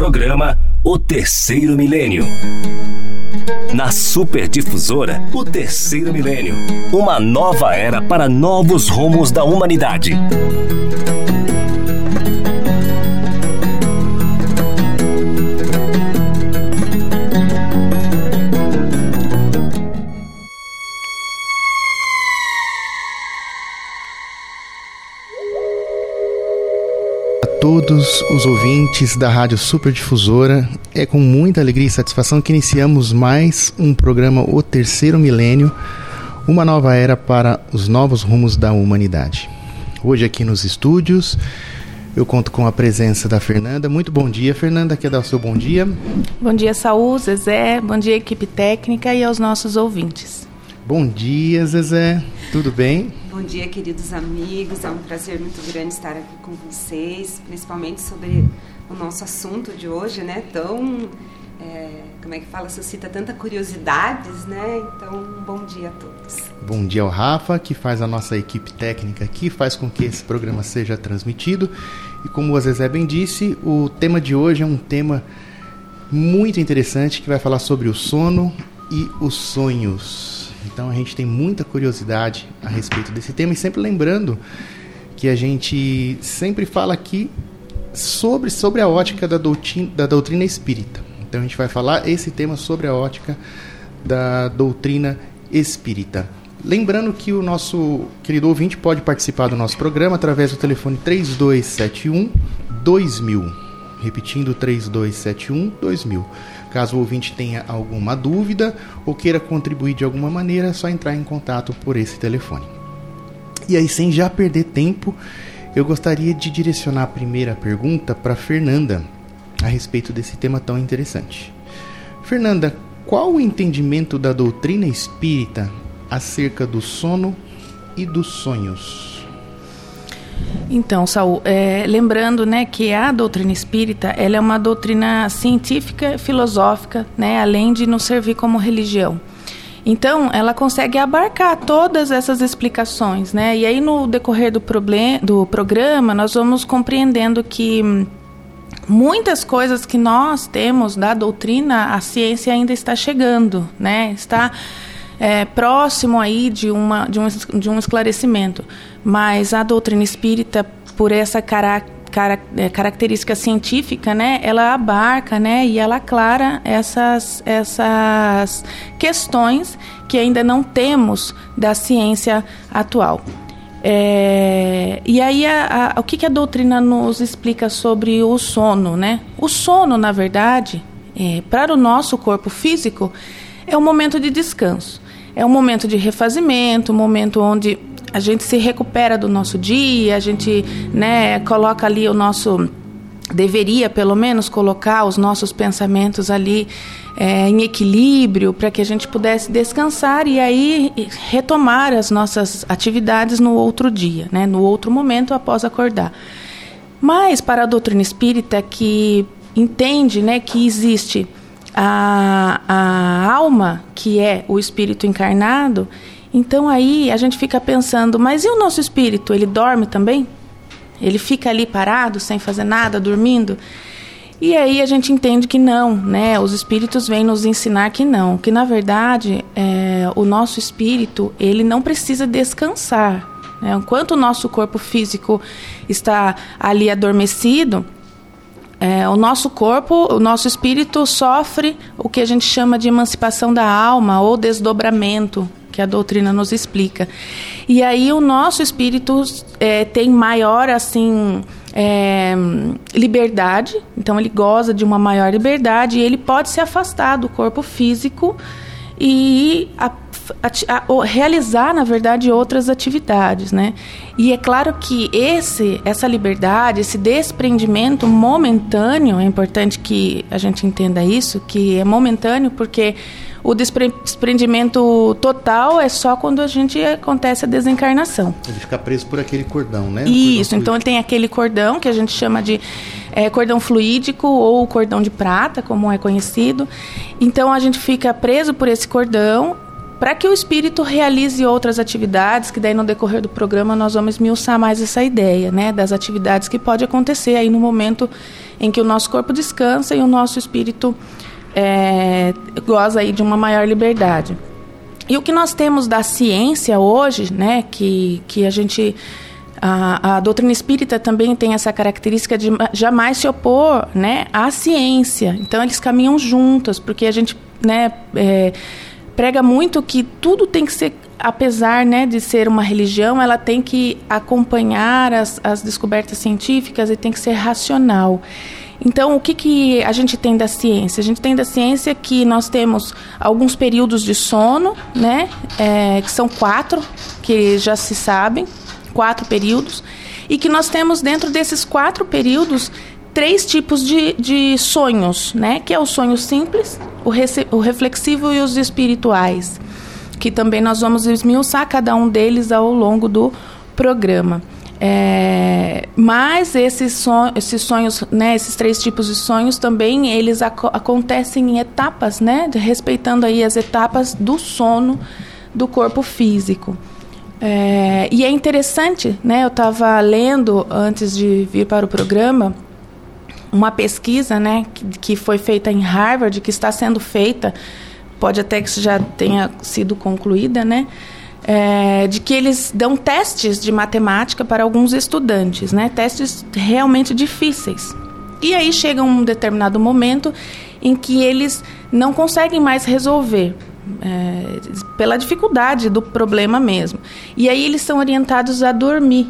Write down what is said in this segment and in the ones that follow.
Programa O Terceiro Milênio. Na Superdifusora, o Terceiro Milênio. Uma nova era para novos rumos da humanidade. Ouvintes da Rádio Superdifusora. É com muita alegria e satisfação que iniciamos mais um programa O Terceiro Milênio, uma nova era para os novos rumos da humanidade. Hoje aqui nos estúdios, eu conto com a presença da Fernanda. Muito bom dia, Fernanda. Quer dar o seu bom dia? Bom dia, Saúl, Zezé. Bom dia, equipe técnica e aos nossos ouvintes. Bom dia, Zezé. Tudo bem? Bom dia, queridos amigos. É um prazer muito grande estar aqui com vocês, principalmente sobre o nosso assunto de hoje, né? Tão, é, como é que fala, suscita tanta curiosidades, né? Então, bom dia a todos. Bom dia ao Rafa, que faz a nossa equipe técnica aqui, faz com que esse programa seja transmitido. E como o Zezé bem disse, o tema de hoje é um tema muito interessante que vai falar sobre o sono e os sonhos. Então a gente tem muita curiosidade a respeito desse tema e sempre lembrando que a gente sempre fala aqui sobre, sobre a ótica da doutrina, da doutrina espírita. Então a gente vai falar esse tema sobre a ótica da doutrina espírita. Lembrando que o nosso querido ouvinte pode participar do nosso programa através do telefone 3271 2000. Repetindo 3271 2000. Caso o ouvinte tenha alguma dúvida ou queira contribuir de alguma maneira, é só entrar em contato por esse telefone. E aí, sem já perder tempo, eu gostaria de direcionar a primeira pergunta para Fernanda a respeito desse tema tão interessante. Fernanda, qual o entendimento da doutrina espírita acerca do sono e dos sonhos? Então, Saul, é, lembrando né, que a doutrina espírita ela é uma doutrina científica, filosófica, né, além de nos servir como religião. Então, ela consegue abarcar todas essas explicações, né? E aí, no decorrer do, do programa, nós vamos compreendendo que muitas coisas que nós temos da doutrina, a ciência ainda está chegando, né? Está é, próximo aí de, uma, de, um, de um esclarecimento. Mas a doutrina espírita, por essa cara, é, característica científica, né, ela abarca né, e ela aclara essas, essas questões que ainda não temos da ciência atual. É, e aí, a, a, o que, que, a doutrina nos explica sobre o sono? Né? O sono, na verdade, é, para o nosso corpo físico, é um momento de descanso é um momento de refazimento, um momento onde a gente se recupera do nosso dia, a gente né, coloca ali o nosso. Deveria, pelo menos, colocar os nossos pensamentos ali é, em equilíbrio para que a gente pudesse descansar e aí retomar as nossas atividades no outro dia, né, no outro momento após acordar. Mas para a doutrina espírita que entende né, que existe a, a alma, que é o espírito encarnado, então aí a gente fica pensando, mas e o nosso espírito? Ele dorme também? Ele fica ali parado, sem fazer nada, dormindo? E aí a gente entende que não, né? Os espíritos vêm nos ensinar que não, que na verdade é, o nosso espírito ele não precisa descansar. Né? Enquanto o nosso corpo físico está ali adormecido, é, o nosso corpo, o nosso espírito sofre o que a gente chama de emancipação da alma ou desdobramento, que a doutrina nos explica. E aí o nosso espírito é, tem maior assim é, liberdade, então ele goza de uma maior liberdade e ele pode se afastar do corpo físico e a, a, a, realizar, na verdade, outras atividades, né? E é claro que esse, essa liberdade, esse desprendimento momentâneo, é importante que a gente entenda isso, que é momentâneo porque o desprendimento total é só quando a gente acontece a desencarnação. Ele fica preso por aquele cordão, né? Isso, cordão então ele tem aquele cordão que a gente chama de é, cordão fluídico ou cordão de prata, como é conhecido. Então a gente fica preso por esse cordão para que o espírito realize outras atividades, que daí no decorrer do programa nós vamos esmiuçar mais essa ideia, né, das atividades que pode acontecer aí no momento em que o nosso corpo descansa e o nosso espírito é, goza aí de uma maior liberdade. E o que nós temos da ciência hoje, né, que, que a gente a, a, doutrina espírita também tem essa característica de jamais se opor né, à ciência. Então, eles caminham juntos, porque a gente né, é, prega muito que tudo tem que ser, apesar né, de ser uma religião, ela tem que acompanhar as, as descobertas científicas e tem que ser racional. Então, o que, que a gente tem da ciência? A gente tem da ciência que nós temos alguns períodos de sono, né, é, que são quatro, que já se sabem, quatro períodos, e que nós temos dentro desses quatro períodos três tipos de, de sonhos, né? Que é o sonho simples, o, o reflexivo e os espirituais, que também nós vamos esmiuçar cada um deles ao longo do programa. É, mas esses, son esses sonhos, né, esses três tipos de sonhos também eles ac acontecem em etapas, né, respeitando aí as etapas do sono do corpo físico. É, e é interessante, né? Eu estava lendo antes de vir para o programa uma pesquisa, né, que, que foi feita em Harvard, que está sendo feita, pode até que já tenha sido concluída, né? É, de que eles dão testes de matemática para alguns estudantes, né? Testes realmente difíceis. E aí chega um determinado momento em que eles não conseguem mais resolver é, pela dificuldade do problema mesmo. E aí eles são orientados a dormir.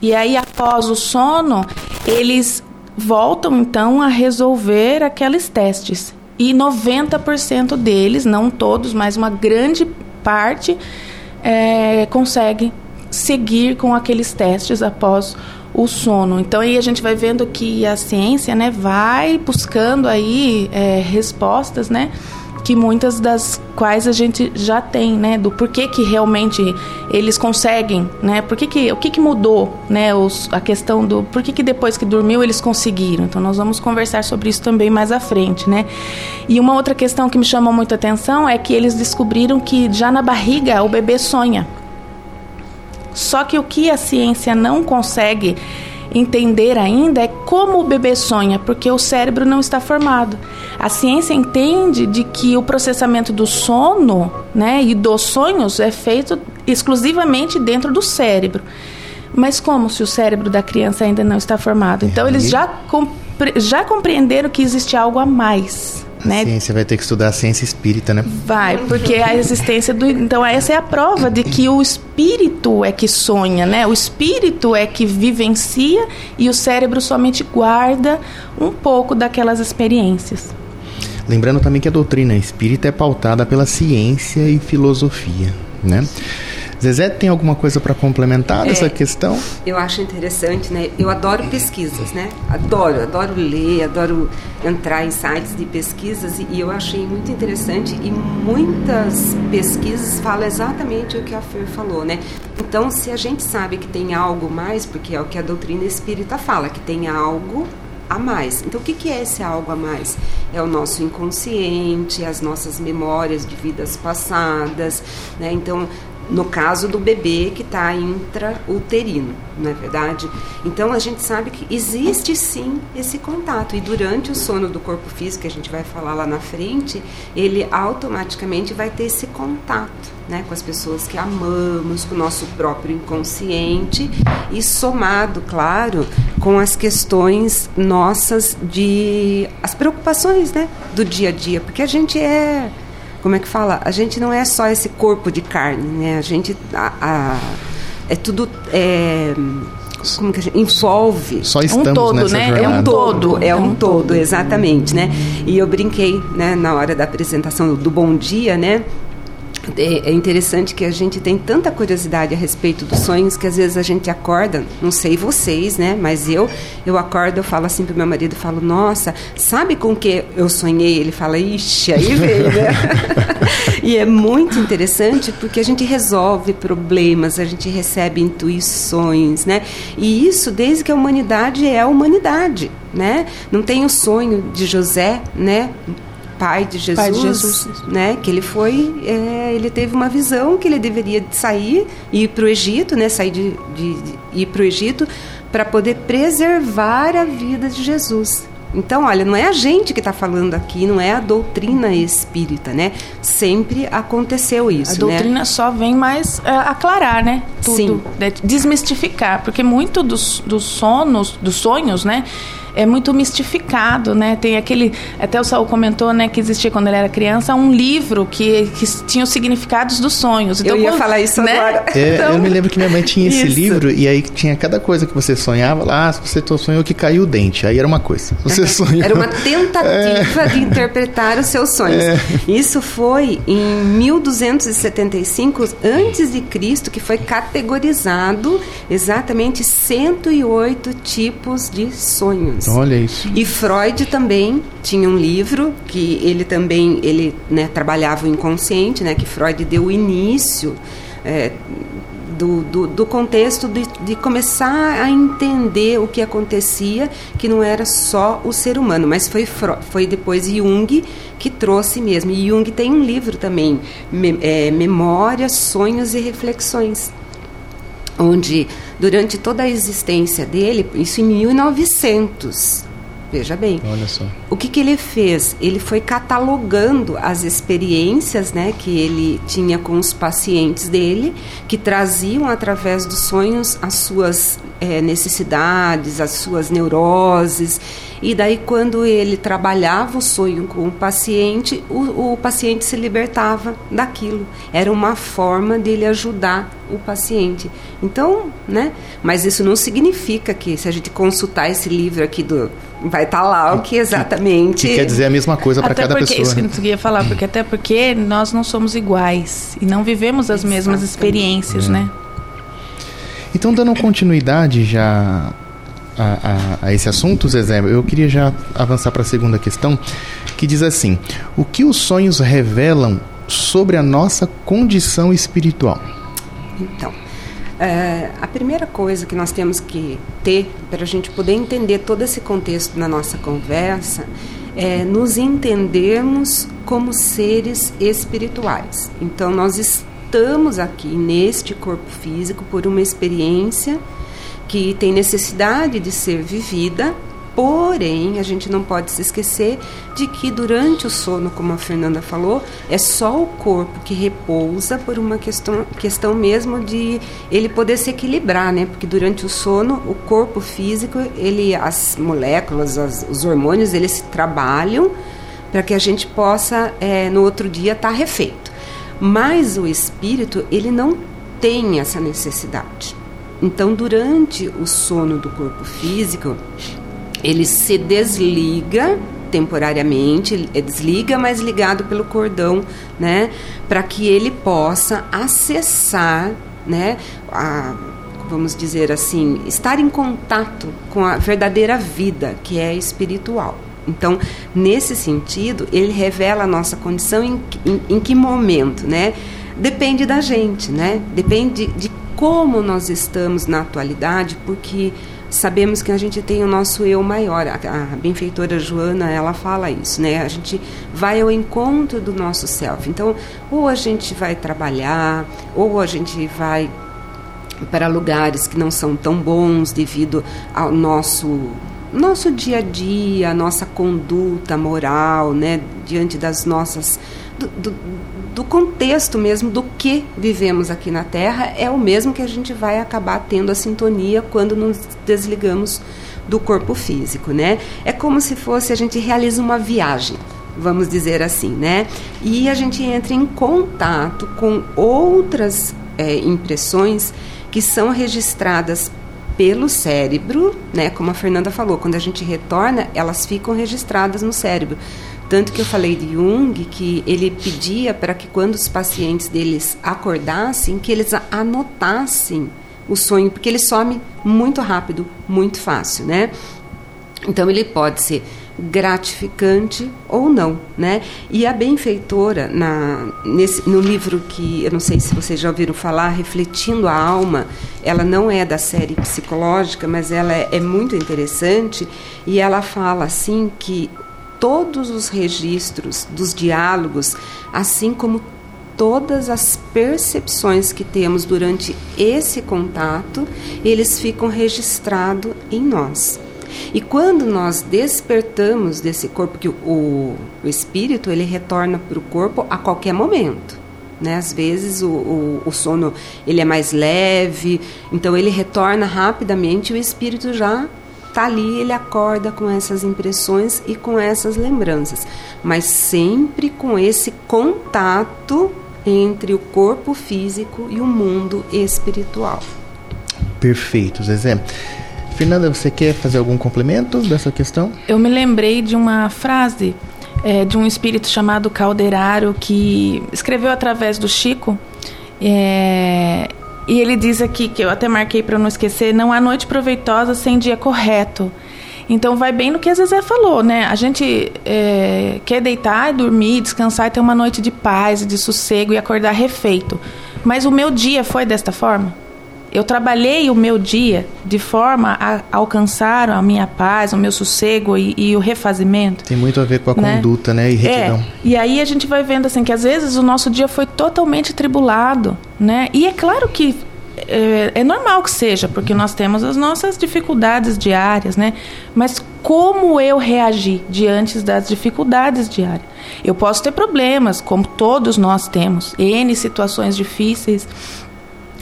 E aí, após o sono, eles voltam então a resolver aqueles testes. E 90% deles, não todos, mas uma grande parte, é, consegue seguir com aqueles testes após o sono. Então aí a gente vai vendo que a ciência, né, vai buscando aí é, respostas, né, que muitas das quais a gente já tem, né, do porquê que realmente eles conseguem, né, por que que, o que que mudou, né, os, a questão do por que que depois que dormiu eles conseguiram. Então nós vamos conversar sobre isso também mais à frente, né. E uma outra questão que me chamou muita atenção é que eles descobriram que já na barriga o bebê sonha. Só que o que a ciência não consegue entender ainda é como o bebê sonha, porque o cérebro não está formado. A ciência entende de que o processamento do sono, né, e dos sonhos é feito exclusivamente dentro do cérebro. Mas como se o cérebro da criança ainda não está formado? Então eles já, compre já compreenderam que existe algo a mais. Né? ciência vai ter que estudar a ciência espírita, né? Vai, porque a existência do. Então, essa é a prova de que o espírito é que sonha, né? O espírito é que vivencia e o cérebro somente guarda um pouco daquelas experiências. Lembrando também que a doutrina espírita é pautada pela ciência e filosofia, né? Zezé, tem alguma coisa para complementar é, questão? Eu acho interessante, né? Eu adoro pesquisas, né? Adoro, adoro ler, adoro entrar em sites de pesquisas e, e eu achei muito interessante e muitas pesquisas falam exatamente o que a Fer falou, né? Então, se a gente sabe que tem algo mais, porque é o que a doutrina espírita fala, que tem algo a mais. Então, o que, que é esse algo a mais? É o nosso inconsciente, as nossas memórias de vidas passadas, né? Então, no caso do bebê que está intrauterino, não é verdade? Então a gente sabe que existe sim esse contato. E durante o sono do corpo físico, que a gente vai falar lá na frente, ele automaticamente vai ter esse contato, né, com as pessoas que amamos, com o nosso próprio inconsciente. E somado, claro, com as questões nossas de as preocupações, né, do dia a dia, porque a gente é como é que fala? A gente não é só esse corpo de carne, né? A gente a, a, é tudo é, como que a gente envolve só estamos um todo, nessa né? Jornada. É um todo, é, é um, todo, exatamente, né? E eu brinquei, né, na hora da apresentação do Bom Dia, né? É, é interessante que a gente tem tanta curiosidade a respeito dos sonhos que às vezes a gente acorda, não sei vocês, né? Mas eu, eu acordo, eu falo assim pro meu marido, falo, nossa, sabe com que eu sonhei? Ele fala, ixi, aí veio, né? e é muito interessante porque a gente resolve problemas, a gente recebe intuições, né? E isso desde que a humanidade é a humanidade, né? Não tem o sonho de José, né? Pai de Jesus, Pai de Jesus. né? Que ele foi, é, ele teve uma visão que ele deveria sair e ir para o Egito, né? Sair de, de, de ir para o Egito para poder preservar a vida de Jesus. Então, olha, não é a gente que está falando aqui, não é a doutrina espírita, né? Sempre aconteceu isso, A doutrina né? só vem mais é, aclarar, né? Tudo, Sim. né? desmistificar, porque muito dos, dos sonos, dos sonhos, né? É muito mistificado, né? Tem aquele, até o Saul comentou, né, que existia quando ele era criança um livro que, que tinha os significados dos sonhos. Eu ia quando- falar isso né? agora. É, Então, eu me lembro que minha mãe tinha esse isso. livro e aí tinha cada coisa que você sonhava lá. Ah, se você sonhou que caiu o dente, aí era uma coisa. Você sonhou. Era uma tentativa de interpretar os seus sonhos. Isso foi em 1275 antes de Cristo que foi categorizado exatamente 108 tipos de sonhos. Olha isso. E Freud também tinha um livro que ele também ele né, trabalhava o inconsciente, né, que Freud deu o início é, do, do, do contexto de, de começar a entender o que acontecia, que não era só o ser humano, mas foi, foi depois Jung que trouxe mesmo. E Jung tem um livro também, Me, é, Memórias, Sonhos e Reflexões onde durante toda a existência dele, isso em 1900, veja bem, Olha só. o que, que ele fez? Ele foi catalogando as experiências né, que ele tinha com os pacientes dele, que traziam através dos sonhos as suas eh, necessidades, as suas neuroses. E daí, quando ele trabalhava o sonho com o paciente, o, o paciente se libertava daquilo. Era uma forma dele ajudar o paciente. Então, né? Mas isso não significa que, se a gente consultar esse livro aqui do. Vai estar lá o que exatamente. Que quer dizer a mesma coisa para Até cada porque, pessoa. isso que eu ia falar, porque até porque nós não somos iguais e não vivemos as mesmas Exatamente. experiências, né? Então, dando continuidade já a, a- a esse assunto, Zezé, eu queria já avançar para a segunda questão, que diz assim: O que os sonhos revelam sobre a nossa condição espiritual? Então, é, a primeira coisa que nós temos que ter para a gente poder entender todo esse contexto na nossa conversa é nos entendermos como seres espirituais. Então, nós estamos aqui neste corpo físico por uma experiência que tem necessidade de ser vivida, porém a gente não pode se esquecer de que durante o sono, como a Fernanda falou, é só o corpo que repousa por uma questão, questão mesmo de ele poder se equilibrar, né? Porque durante o sono, o corpo físico, ele, as moléculas, as- os hormônios, eles se trabalham para que a gente possa eh, no outro dia estar refeito. Mas o espírito, ele não tem essa necessidade. Então, durante o sono do corpo físico, ele se desliga temporariamente, ele desliga, mas ligado pelo cordão, né, para que ele possa acessar, né, a, vamos dizer assim, estar em contato com a verdadeira vida, que é espiritual. Então, nesse sentido, ele revela a nossa condição em, em, em que momento, né? Depende da gente, né? Depende de como nós estamos na atualidade, porque sabemos que a gente tem o nosso eu maior. A, a benfeitora Joana, ela fala isso, né? A gente vai ao encontro do nosso self. Então, ou a gente vai trabalhar, ou a gente vai para lugares que não são tão bons devido ao nosso nosso dia a dia, nossa conduta moral, né, diante das nossas do, do, do contexto mesmo do que vivemos aqui na Terra é o mesmo que a gente vai acabar tendo a sintonia quando nos desligamos do corpo físico, né? É como se fosse a gente realiza uma viagem, vamos dizer assim, né? E a gente entra em contato com outras é, impressões que são registradas pelo cérebro, né? Como a Fernanda falou, quando a gente retorna, elas ficam registradas no cérebro. Tanto que eu falei de Jung que ele pedia para que quando os pacientes deles acordassem, que eles anotassem o sonho, porque ele some muito rápido, muito fácil, né? Então ele pode ser gratificante ou não, né? E a benfeitora na nesse no livro que eu não sei se vocês já ouviram falar, refletindo a alma, ela não é da série psicológica, mas ela é, é muito interessante e ela fala assim que todos os registros dos diálogos, assim como todas as percepções que temos durante esse contato, eles ficam registrados em nós. E quando nós despertamos desse corpo, que o, o espírito ele retorna para o corpo a qualquer momento. Né? Às vezes o, o, o, sono ele é mais leve, então ele retorna rapidamente, o espírito já está ali, ele acorda com essas impressões e com essas lembranças, mas sempre com esse contato entre o corpo físico e o mundo espiritual. Perfeito, Zezé. Fernanda, você quer fazer algum complemento dessa questão? Eu me lembrei de uma frase é, de um espírito chamado Calderaro que escreveu através do Chico. É, e ele diz aqui, que eu até marquei para não esquecer: não há noite proveitosa sem dia correto. Então vai bem no que a Zezé falou, né? A gente é, quer deitar dormir, descansar e ter uma noite de paz, de sossego e acordar refeito. Mas o meu dia foi desta forma? Eu trabalhei o meu dia de forma a alcançar a minha paz, o meu sossego e, e o refazimento. Tem muito a ver com a né? conduta, né? E retidão. É. E aí a gente vai vendo assim que às vezes o nosso dia foi totalmente tribulado, né? E é claro que é, é, normal que seja, porque nós temos as nossas dificuldades diárias, né? Mas como eu reagir diante das dificuldades diárias? Eu posso ter problemas, como todos nós temos, N situações difíceis,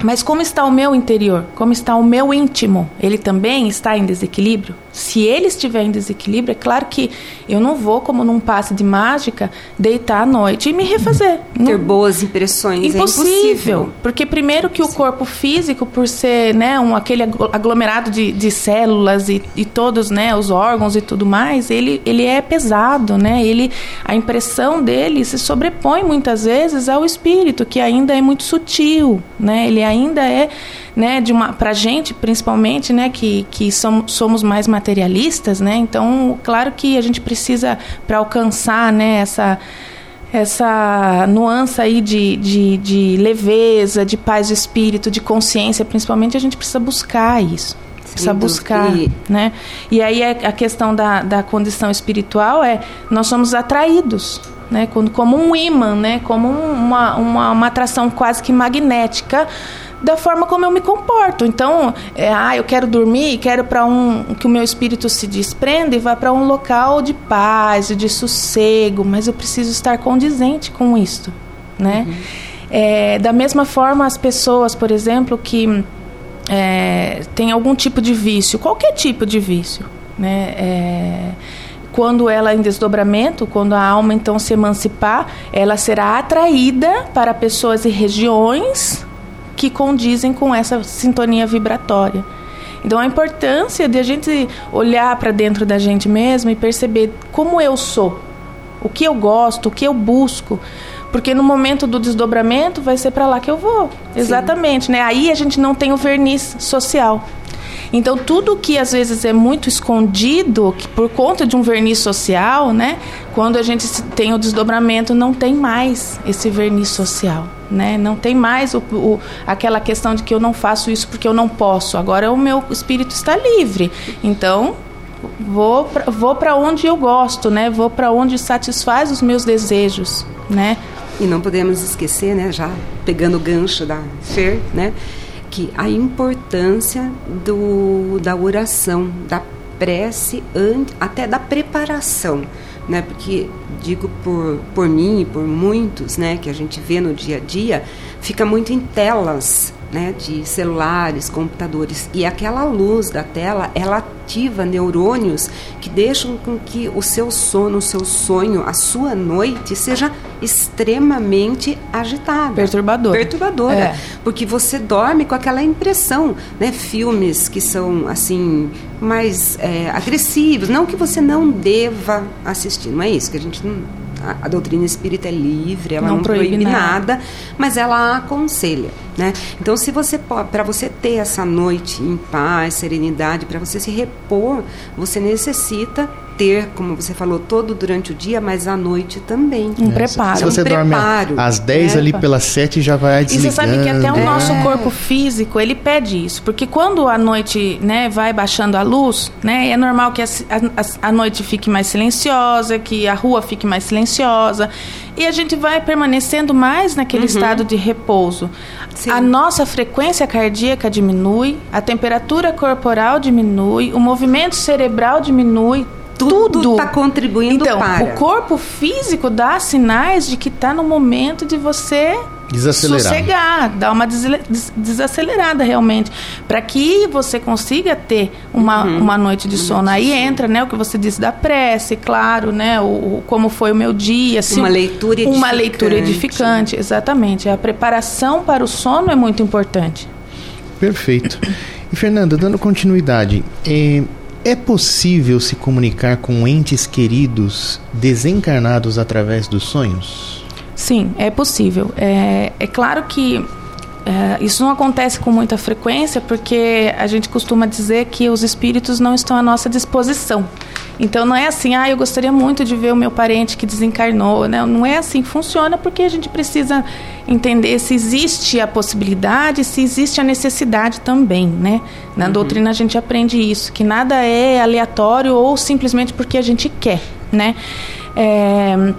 mas como está o meu interior? Como está o meu íntimo? Ele também está em desequilíbrio? Se ele estiver em desequilíbrio, é claro que eu não vou, como num passe de mágica, deitar à noite e me refazer. Ter não... boas impressões. Impossível, é impossível. Porque primeiro que o corpo físico, por ser né, um, aquele aglomerado de, de células e, e todos né, os órgãos e tudo mais, ele, ele é pesado, né? Ele, a impressão dele se sobrepõe muitas vezes ao espírito, que ainda é muito sutil, né? Ele ainda é né, de uma pra gente, principalmente, né, que que somos, somos mais materialistas, né? Então, claro que a gente precisa para alcançar, né, essa essa nuance aí de, de, de, leveza, de paz de espírito, de consciência, principalmente, a gente precisa buscar isso. Precisa buscar, e... né? E aí a questão da, da condição espiritual é nós somos atraídos, né? Como um imã, né? Como uma, uma, uma atração quase que magnética da forma como eu me comporto. Então, é, ah, eu quero dormir, quero para um que o meu espírito se desprenda e vá para um local de paz, de sossego, mas eu preciso estar condizente com isto, né? Uhum. É, da mesma forma, as pessoas, por exemplo, que é, têm algum tipo de vício, qualquer tipo de vício, né? É, quando ela em desdobramento, quando a alma então se emancipar, ela será atraída para pessoas e regiões que condizem com essa sintonia vibratória. Então a importância de a gente olhar para dentro da gente mesmo e perceber como eu sou, o que eu gosto, o que eu busco, porque no momento do desdobramento vai ser para lá que eu vou. Exatamente, né? Aí a gente não tem o verniz social. Então, tudo que às vezes é muito escondido, por conta de um verniz social, né? Quando a gente tem o desdobramento, não tem mais esse verniz social. Né? Não tem mais o, o, aquela questão de que eu não faço isso porque eu não posso. Agora o meu espírito está livre. Então, vou vou para onde eu gosto, né? Vou para onde satisfaz os meus desejos, né? E não podemos esquecer, né, já pegando o gancho da Fer, né, que a importância do, da oração, da prece, até da preparação, né? Porque digo por, por mim e por muitos, né, que a gente vê no dia a dia, fica muito em telas, né, de celulares, computadores. E aquela luz da tela, ela ativa neurônios que deixam com que o seu sono, o seu sonho, a sua noite seja extremamente agitada. Perturbadora. Perturbadora. É. Porque você dorme com aquela impressão, né? Filmes que são, assim, mais é, agressivos. Não que você não deva assistir, não é isso que a gente não a, a doutrina espírita é livre, ela não, não proíbe, proíbe nada. nada, mas ela aconselha, né? Então, se você para você ter essa noite em paz, serenidade, para você se repor, você necessita ter, como você falou, todo durante o dia, mas à noite também. Um é, preparo. Se você um dorme preparo, às 10 ali pelas 7 já vai desligando. E você sabe que até o é. nosso corpo físico, ele pede isso, porque quando a noite, né, vai baixando a luz, né, é normal que a, a, a noite fique mais silenciosa, que a rua fique mais silenciosa, e a gente vai permanecendo mais naquele uhum. estado de repouso. Sim. A nossa frequência cardíaca diminui, a temperatura corporal diminui, o movimento cerebral diminui, tudo está contribuindo então, para. O corpo físico dá sinais de que está no momento de você desacelerar. sossegar, dar uma desacelerada realmente, para que você consiga ter uma, uhum. uma noite de sono. Aí entra, né, o que você disse da prece, claro, né, o, o como foi o meu dia, uma leitura edificante. uma leitura edificante, exatamente. A preparação para o sono é muito importante. Perfeito. E Fernanda, dando continuidade, eh, é possível se comunicar com entes queridos desencarnados através dos sonhos? Sim, é possível. É, é claro que é, isso não acontece com muita frequência porque a gente costuma dizer que os espíritos não estão à nossa disposição. Então não é assim, ah, eu gostaria muito de ver o meu parente que desencarnou, né? Não é assim, funciona porque a gente precisa entender se existe a possibilidade, se existe a necessidade também, né? Na uhum. doutrina a gente aprende isso, que nada é aleatório ou simplesmente porque a gente quer, né? É,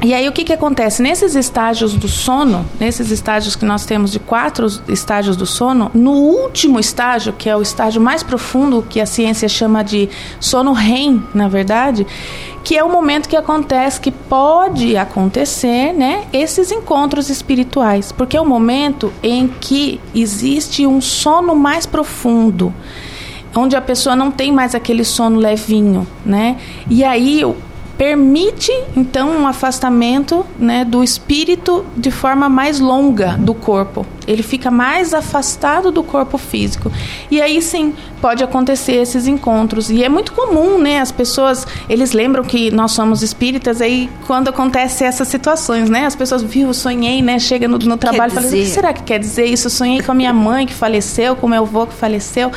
e aí o que, que acontece? Nesses estágios do sono, nesses estágios que nós temos de quatro estágios do sono, no último estágio, que é o estágio mais profundo, que a ciência chama de sono REM, na verdade, que é o momento que acontece, que pode acontecer, né, esses encontros espirituais, porque é o momento em que existe um sono mais profundo onde a pessoa não tem mais aquele sono levinho, né? E aí permite então um afastamento né, do espírito de forma mais longa do corpo. Ele fica mais afastado do corpo físico. E aí sim pode acontecer esses encontros. E é muito comum, né? As pessoas, eles lembram que nós somos espíritas, aí quando acontece essas situações, né? As pessoas, viu, sonhei, né? Chega no, no trabalho e fala, assim, o que será que quer dizer isso? Sonhei com a minha mãe que faleceu, com o meu avô que faleceu.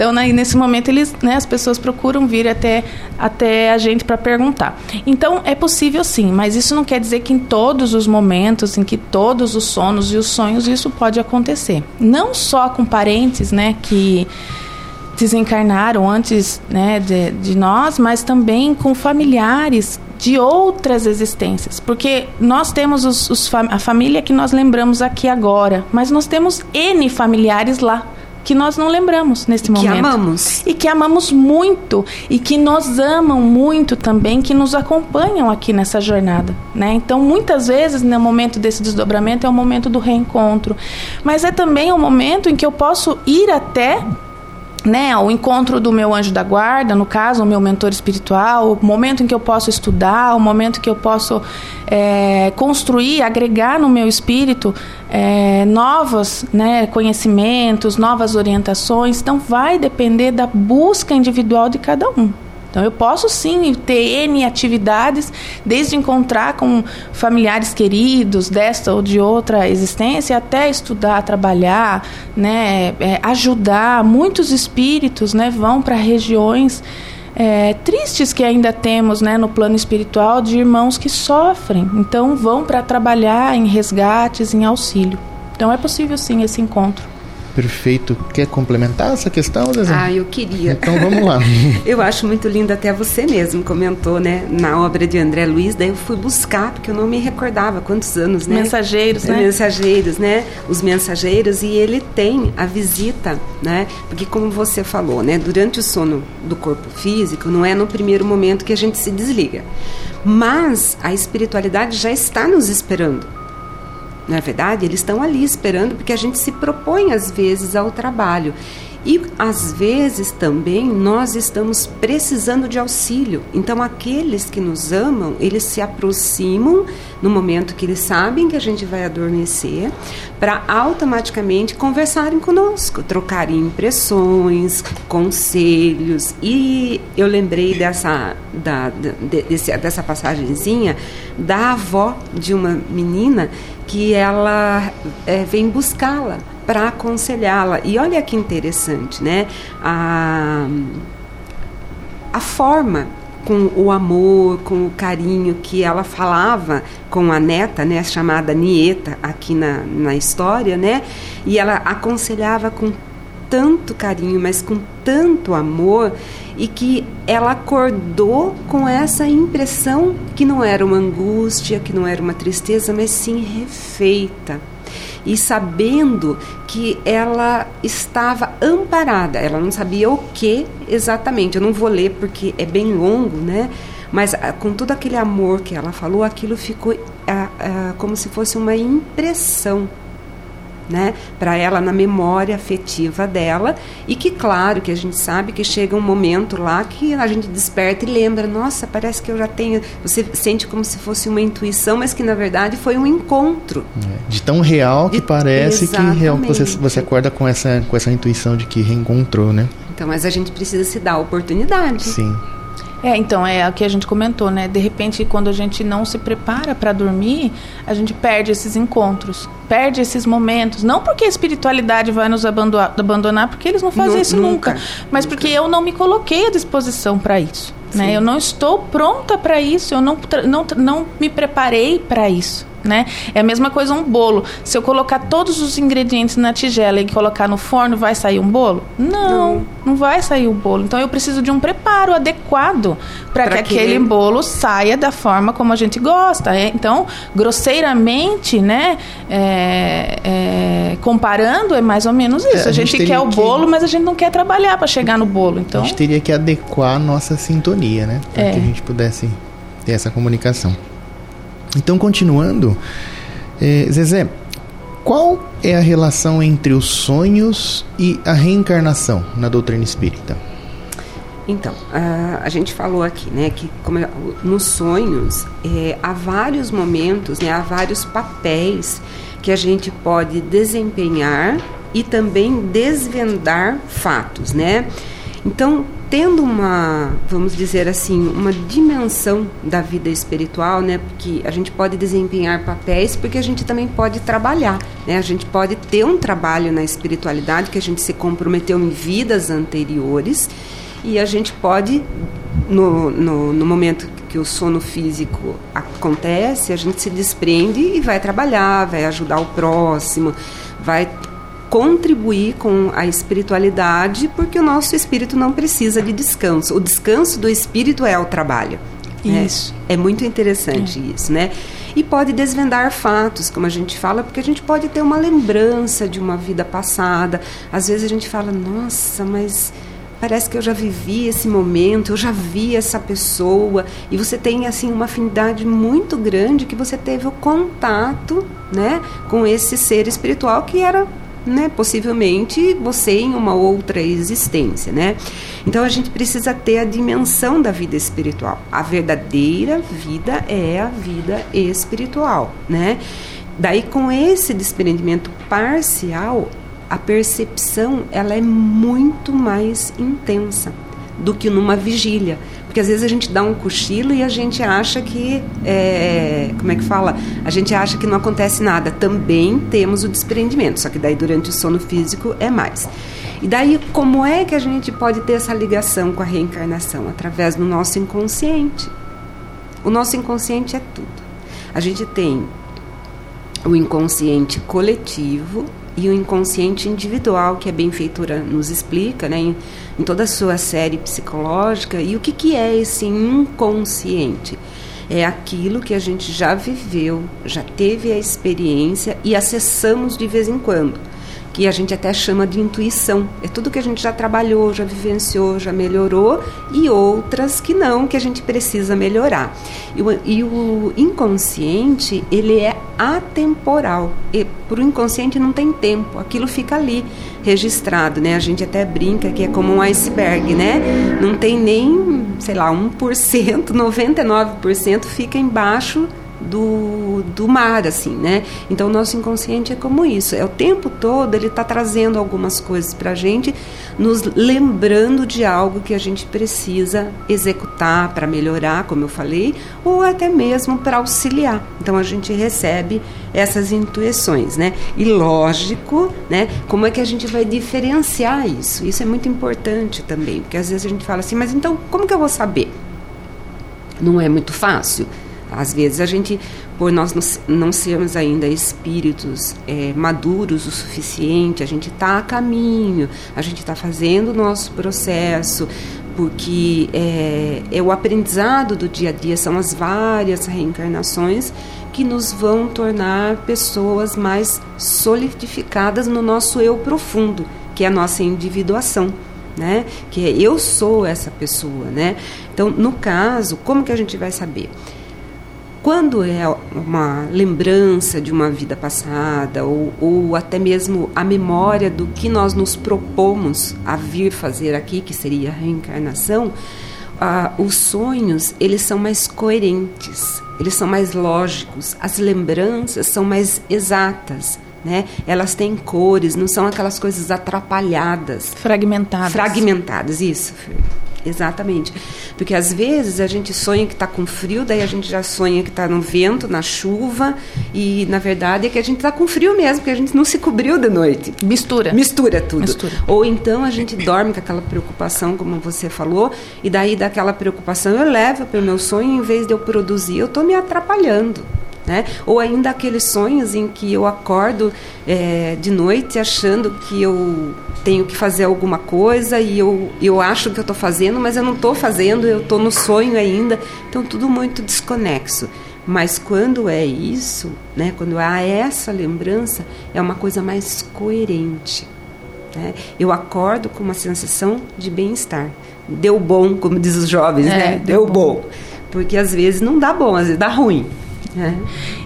Então, né, nesse momento, eles, né, as pessoas procuram vir até, até a gente para perguntar. Então, é possível sim, mas isso não quer dizer que em todos os momentos, em que todos os sonos e os sonhos, isso pode acontecer. Não só com parentes, né, que desencarnaram antes né, de, de nós, mas também com familiares de outras existências. Porque nós temos os, os, a família que nós lembramos aqui agora, mas nós temos N familiares lá que nós não lembramos nesse momento. Que amamos. E que amamos muito. E que nos amam muito também, que nos acompanham aqui nessa jornada. Né? Então, muitas vezes, no momento desse desdobramento, é o momento do reencontro. Mas é também o momento em que eu posso ir até né, o encontro do meu anjo da guarda, no caso, o meu mentor espiritual, o momento em que eu posso estudar, o momento que eu posso é, construir, agregar no meu espírito é, novos né, conhecimentos, novas orientações. Então, vai depender da busca individual de cada um. Então eu posso sim ter N atividades, desde encontrar com familiares queridos desta ou de outra existência, até estudar, trabalhar, né, é, ajudar. Muitos espíritos né, vão para regiões é, tristes que ainda temos né, no plano espiritual de irmãos que sofrem. Então vão para trabalhar em resgates, em auxílio. Então é possível sim esse encontro. Perfeito. Quer complementar essa questão, Zezé? Ah, eu queria. Então vamos lá. eu acho muito lindo, até você mesmo comentou, né? Na obra de André Luiz, daí eu fui buscar, porque eu não me recordava quantos anos, né? Mensageiros, né? Mensageiros, né? Os mensageiros, e ele tem a visita, né? Porque como você falou, né? Durante o sono do corpo físico, não é no primeiro momento que a gente se desliga. Mas a espiritualidade já está nos esperando não é verdade? Eles estão ali esperando porque a gente se propõe às vezes ao trabalho. E às vezes também nós estamos precisando de auxílio. Então aqueles que nos amam, eles se aproximam no momento que eles sabem que a gente vai adormecer, para automaticamente conversarem conosco, trocarem impressões, conselhos. E eu lembrei dessa da, de, desse, dessa passagenzinha da avó de uma menina que ela é, vem buscá-la para aconselhá-la. E olha que interessante, né? A, a forma com o amor, com o carinho que ela falava com a neta, né, chamada Nieta, aqui na, na história, né, e ela aconselhava com tanto carinho, mas com tanto amor, e que ela acordou com essa impressão que não era uma angústia, que não era uma tristeza, mas sim refeita e sabendo que ela estava amparada. Ela não sabia o que exatamente. Eu não vou ler porque é bem longo, né? Mas ah, com todo aquele amor que ela falou, aquilo ficou ah, ah, como se fosse uma impressão né, para ela na memória afetiva dela e que claro que a gente sabe que chega um momento lá que a gente desperta e lembra, nossa, parece que eu já tenho, você sente como se fosse uma intuição, mas que na verdade foi um encontro. É, de tão real que de, parece exatamente. que real, você, você acorda com essa, com essa intuição de que reencontrou, né? Então, mas a gente precisa se dar a oportunidade. Sim. É, então, é o que a gente comentou, né? De repente, quando a gente não se prepara para dormir, a gente perde esses encontros, perde esses momentos. Não porque a espiritualidade vai nos abandonar, porque eles não fazem isso nunca, nunca mas nunca. porque eu não me coloquei à disposição para isso. Né? Eu não estou pronta para isso, eu não, não, não me preparei para isso né? É a mesma coisa um bolo. Se eu colocar todos os ingredientes na tigela e colocar no forno, vai sair um bolo? Não, não, não vai sair o bolo. Então eu preciso de um preparo adequado para que, que aquele bolo saia da forma como a gente gosta. É, então, grosseiramente, né? É, é, comparando, é mais ou menos isso. É, a, a, gente, gente quer o bolo, que... mas a gente não quer trabalhar para chegar no bolo. Então, a gente teria que adequar a nossa sintonia, né? Para é. que a gente pudesse ter essa comunicação. Então, continuando, é, Zezé, qual é a relação entre os sonhos e a reencarnação na doutrina espírita? Então, a, a gente falou aqui, né, que como, é, nos sonhos é, há vários momentos, né, há vários papéis que a gente pode desempenhar e também desvendar fatos, né? Então, tendo uma, vamos dizer assim, uma dimensão da vida espiritual, né? Porque a gente pode desempenhar papéis, porque a gente também pode trabalhar, né? A gente pode ter um trabalho na espiritualidade que a gente se comprometeu em vidas anteriores e a gente pode no, no, no, momento que o sono físico acontece, a gente se desprende e vai trabalhar, vai ajudar o próximo, vai contribuir com a espiritualidade, porque o nosso espírito não precisa de descanso. O descanso do espírito é o trabalho. Né? Isso. É, é muito interessante é. isso, né? E pode desvendar fatos, como a gente fala, porque a gente pode ter uma lembrança de uma vida passada. Às vezes a gente fala, nossa, mas parece que eu já vivi esse momento, eu já vi essa pessoa, e você tem assim uma afinidade muito grande que você teve o contato, né, com esse ser espiritual que era né, possivelmente você em uma outra existência, né? Então a gente precisa ter a dimensão da vida espiritual. A verdadeira vida é a vida espiritual, né? Daí com esse desprendimento parcial, a percepção ela é muito mais intensa do que numa vigília. Porque às vezes a gente dá um cochilo e a gente acha que. É, como é que fala? A gente acha que não acontece nada. Também temos o desprendimento, só que daí durante o sono físico é mais. E daí, como é que a gente pode ter essa ligação com a reencarnação? Através do nosso inconsciente. O nosso inconsciente é tudo. A gente tem o inconsciente coletivo e o inconsciente individual, que a benfeitora nos explica, né, em, em toda a sua série psicológica. E o que, que é esse inconsciente? É aquilo que a gente já viveu, já teve a experiência e acessamos de vez em quando que a gente até chama de intuição. É tudo que a gente já trabalhou, já vivenciou, já melhorou e outras que não, que a gente precisa melhorar. E o, e o inconsciente, ele é atemporal. E para o inconsciente não tem tempo, aquilo fica ali registrado, né? A gente até brinca que é como um iceberg, né? Não tem nem, sei lá, 1%, 99% fica embaixo do, do mar, assim, né? Então o nosso inconsciente é como isso, é o tempo todo ele está trazendo algumas coisas para a gente, nos lembrando de algo que a gente precisa executar para melhorar, como eu falei, ou até mesmo para auxiliar. Então a gente recebe essas intuições, né? E lógico, né? Como é que a gente vai diferenciar isso? Isso é muito importante também, porque às vezes a gente fala assim, mas então como que eu vou saber? não é muito fácil. Às vezes a gente, por nós não sermos ainda espíritos é, maduros o suficiente, a gente está a caminho, a gente está fazendo o nosso processo, porque é, é o aprendizado do dia a dia, são as várias reencarnações que nos vão tornar pessoas mais solidificadas no nosso eu profundo, que é a nossa individuação. Né? Que é eu sou essa pessoa, né? Então, no caso, como que a gente vai saber? Quando é uma lembrança de uma vida passada ou, ou até mesmo a memória do que nós nos propomos a vir fazer aqui, que seria a reencarnação, ah, os sonhos eles são mais coerentes, eles são mais lógicos, as lembranças são mais exatas. Né? Elas têm cores, não são aquelas coisas atrapalhadas. Fragmentadas. Fragmentadas, isso. Exatamente. Porque às vezes a gente sonha que está com frio, daí a gente já sonha que está no vento, na chuva, e na verdade é que a gente está com frio mesmo, porque a gente não se cobriu de noite. Mistura. Mistura tudo. Mistura. Ou então a gente dorme com aquela preocupação, como você falou, e daí daquela preocupação eu levo para o meu sonho, em vez de eu produzir, eu estou me atrapalhando. Né? Ou ainda aqueles sonhos em que eu acordo é, de noite achando que eu tenho que fazer alguma coisa e eu, eu acho que eu estou fazendo, mas eu não estou fazendo, eu estou no sonho ainda. Então, tudo muito desconexo. Mas quando é isso, né, quando há essa lembrança, é uma coisa mais coerente. Né? Eu acordo com uma sensação de bem-estar. Deu bom, como diz os jovens, é, né? Deu, deu bom. bom. Porque às vezes não dá bom, às vezes dá ruim. É.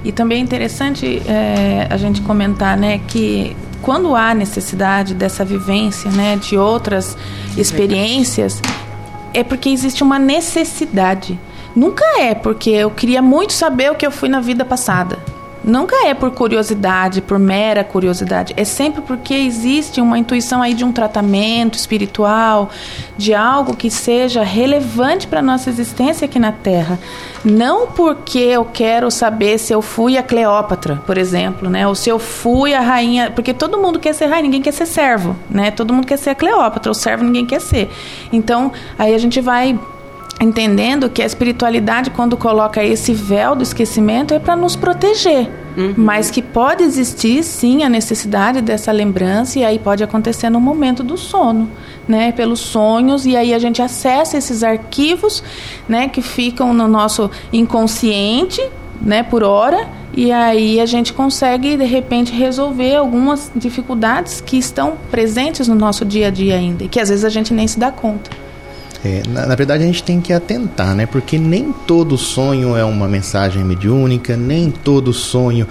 E também é interessante é, a gente comentar né, que quando há necessidade dessa vivência, né, de outras experiências, é porque existe uma necessidade. Nunca é porque eu queria muito saber o que eu fui na vida passada. Nunca é por curiosidade, por mera curiosidade. É sempre porque existe uma intuição aí de um tratamento espiritual, de algo que seja relevante para nossa existência aqui na Terra. Não porque eu quero saber se eu fui a Cleópatra, por exemplo, né? Ou se eu fui a rainha. Porque todo mundo quer ser rainha, ninguém quer ser servo, né? Todo mundo quer ser a Cleópatra, o servo ninguém quer ser. Então, aí a gente vai entendendo que a espiritualidade, quando coloca esse véu do esquecimento, é para nos proteger. Uhum. Mas que pode existir, sim, a necessidade dessa lembrança, e aí pode acontecer no momento do sono, né? Pelos sonhos, e aí a gente acessa esses arquivos, né? Que ficam no nosso inconsciente, né? Por hora, e aí a gente consegue, de repente, resolver algumas dificuldades que estão presentes no nosso dia a dia ainda, e que às vezes a gente nem se dá conta. É, na, na, verdade, a gente tem que atentar, né? Porque nem todo sonho é uma mensagem mediúnica, nem todo sonho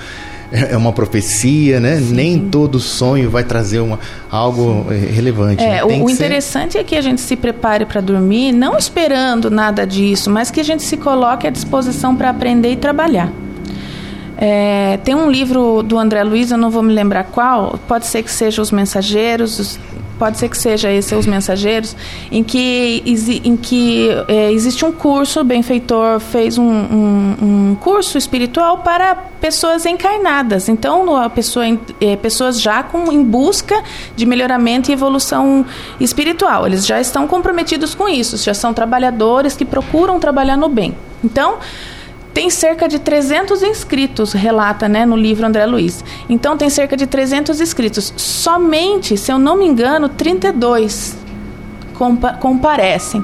é, é uma profecia, né? Sim. Nem todo sonho vai trazer uma, algo Sim. É, relevante. É, né? o, o interessante ser... é que a gente se prepare para dormir, não esperando nada disso, mas que a gente se coloque à disposição para aprender e trabalhar. É, tem um livro do André Luiz, eu não vou me lembrar qual, pode ser que seja Os Mensageiros, pode ser que seja esse Os Mensageiros, em que, em que é, existe um curso, o benfeitor fez um, um, um, curso espiritual para pessoas encarnadas. Então, a pessoa, é, pessoas já com, em busca de melhoramento e evolução espiritual. Eles já estão comprometidos com isso, já são trabalhadores que procuram trabalhar no bem. Então, tem cerca de 300 inscritos, relata né, no livro André Luiz. Então, tem cerca de 300 inscritos. Somente, se eu não me engano, 32 compa comparecem.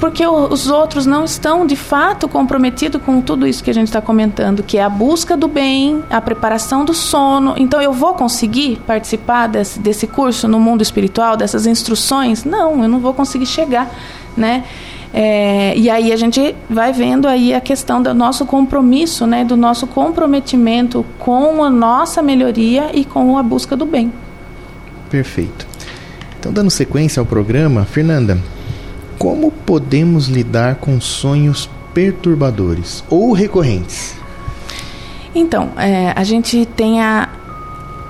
Porque os outros não estão de fato comprometidos com tudo isso que a gente está comentando, que é a busca do bem, a preparação do sono. Então, eu vou conseguir participar desse, desse curso no mundo espiritual, dessas instruções? Não, eu não vou conseguir chegar, né? É, e aí a gente vai vendo aí a questão do nosso compromisso, né, do nosso comprometimento com a nossa melhoria e com a busca do bem. Perfeito. Então, dando sequência ao programa, Fernanda, como podemos lidar com sonhos perturbadores ou recorrentes? Então, é, a gente tem a,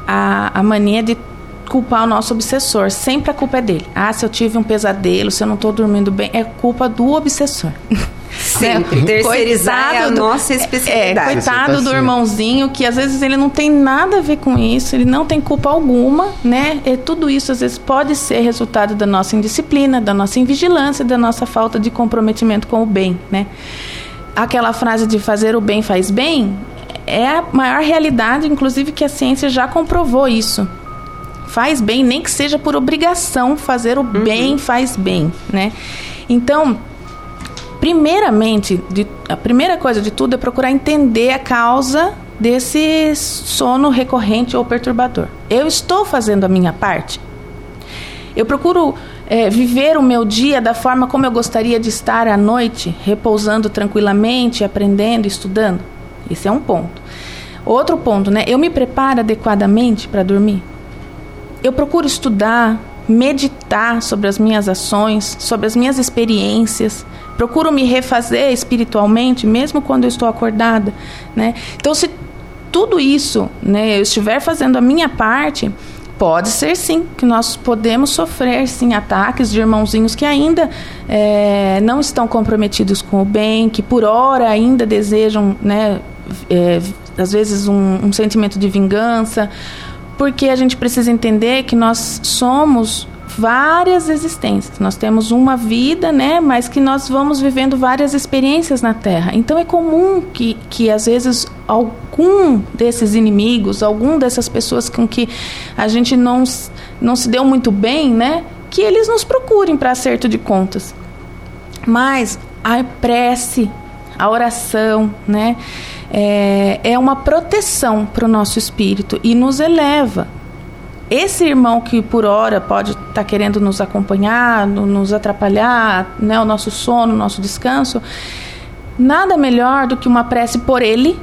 a, a mania de culpar o nosso obsessor. Sempre a culpa é dele. Ah, se eu tive um pesadelo, se eu não estou dormindo bem, é culpa do obsessor. Sempre. Né? Terceirizar é a nossa especialidade. É, coitado tá do irmãozinho, que às vezes ele não tem nada a ver com isso, ele não tem culpa alguma, né? E tudo isso às vezes pode ser resultado da nossa indisciplina, da nossa invigilância, da nossa falta de comprometimento com o bem, né? aquela frase de fazer o bem faz bem é a maior realidade, inclusive que a ciência já comprovou isso. Faz bem, nem que seja por obrigação, fazer o uhum. bem faz bem, né? Então, primeiramente, de, a primeira coisa de tudo é procurar entender a causa desse sono recorrente ou perturbador. Eu estou fazendo a minha parte? Eu procuro é, viver o meu dia da forma como eu gostaria de estar à noite, repousando tranquilamente, aprendendo, estudando? Esse é um ponto. Outro ponto, né? Eu me preparo adequadamente para dormir? Eu procuro estudar, meditar sobre as minhas ações, sobre as minhas experiências. Procuro me refazer espiritualmente, mesmo quando eu estou acordada, né? Então, se tudo isso, né, eu estiver fazendo a minha parte, Pode ser sim, que nós podemos sofrer sim ataques de irmãozinhos que ainda é, não estão comprometidos com o bem, que por hora ainda desejam, né, é, às vezes um, um sentimento de vingança, porque a gente precisa entender que nós somos várias existências. Nós temos uma vida, né, mas que nós vamos vivendo várias experiências na Terra. Então é comum que, que às vezes algum desses inimigos, algum dessas pessoas com que a gente não, não se deu muito bem, né, que eles nos procurem para acerto de contas. Mas a prece, a oração, né, é, é uma proteção para o nosso espírito e nos eleva esse irmão que por hora pode estar tá querendo nos acompanhar, nos atrapalhar, né, o nosso sono, o nosso descanso, nada melhor do que uma prece por ele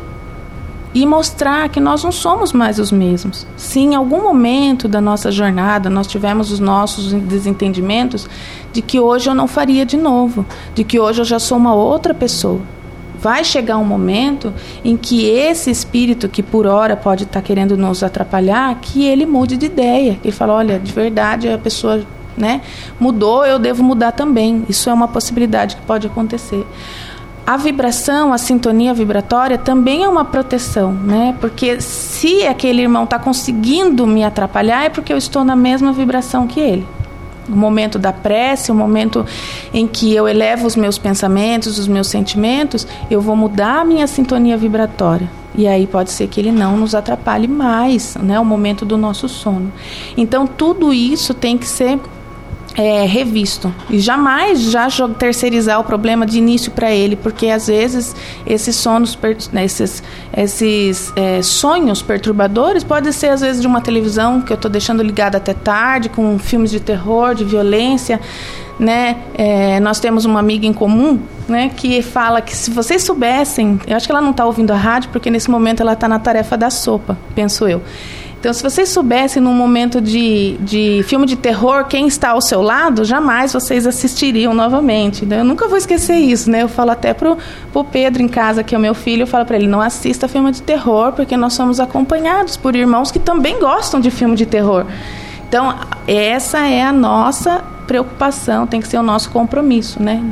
e mostrar que nós não somos mais os mesmos. Se em algum momento da nossa jornada nós tivemos os nossos desentendimentos, de que hoje eu não faria de novo, de que hoje eu já sou uma outra pessoa vai chegar um momento em que esse espírito que por hora pode estar tá querendo nos atrapalhar, que ele mude de ideia, ele fala, olha, de verdade a pessoa, né, mudou, eu devo mudar também. Isso é uma possibilidade que pode acontecer. A vibração, a sintonia vibratória também é uma proteção, né? Porque se aquele irmão está conseguindo me atrapalhar, é porque eu estou na mesma vibração que ele o momento da prece, o momento em que eu elevo os meus pensamentos, os meus sentimentos, eu vou mudar a minha sintonia vibratória. E aí pode ser que ele não nos atrapalhe mais, né, o momento do nosso sono. Então tudo isso tem que ser é, revisto. E jamais já terceirizar o problema de início para ele, porque às vezes esses sonos, né, esses, esses é, sonhos perturbadores podem ser às vezes de uma televisão que eu estou deixando ligada até tarde, com filmes de terror, de violência. Né? É, nós temos uma amiga em comum né, que fala que se vocês soubessem, eu acho que ela não está ouvindo a rádio porque nesse momento ela está na tarefa da sopa, penso eu. Então, se vocês soubessem num momento de, de filme de terror quem está ao seu lado, jamais vocês assistiriam novamente. Eu nunca vou esquecer isso, né? Eu falo até pro, pro Pedro em casa, que é o meu filho, eu falo para ele, não assista filme de terror, porque nós somos acompanhados por irmãos que também gostam de filme de terror. Então, essa é a nossa preocupação, tem que ser o nosso compromisso, né?